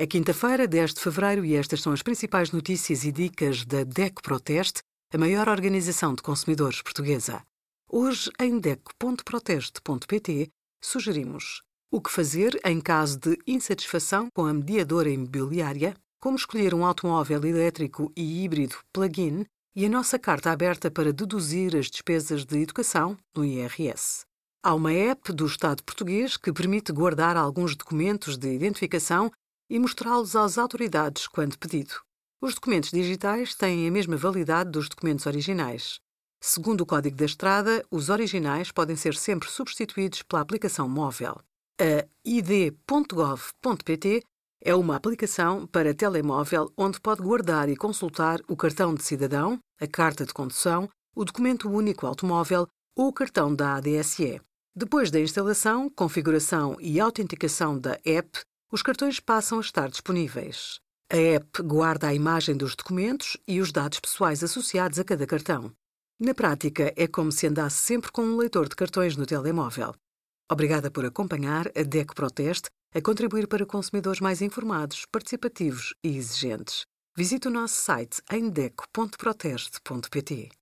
É quinta-feira, 10 de fevereiro, e estas são as principais notícias e dicas da DECO Proteste, a maior organização de consumidores portuguesa. Hoje, em DECO.proteste.pt, sugerimos o que fazer em caso de insatisfação com a mediadora imobiliária, como escolher um automóvel elétrico e híbrido plug-in e a nossa carta aberta para deduzir as despesas de educação no IRS. Há uma app do Estado português que permite guardar alguns documentos de identificação e mostrá-los às autoridades quando pedido. Os documentos digitais têm a mesma validade dos documentos originais. Segundo o Código da Estrada, os originais podem ser sempre substituídos pela aplicação móvel. A id.gov.pt é uma aplicação para telemóvel onde pode guardar e consultar o cartão de cidadão, a carta de condução, o documento único automóvel ou o cartão da ADSE. Depois da instalação, configuração e autenticação da app, os cartões passam a estar disponíveis. A app guarda a imagem dos documentos e os dados pessoais associados a cada cartão. Na prática, é como se andasse sempre com um leitor de cartões no telemóvel. Obrigada por acompanhar a DECO Proteste a contribuir para consumidores mais informados, participativos e exigentes. Visite o nosso site em deco.proteste.pt.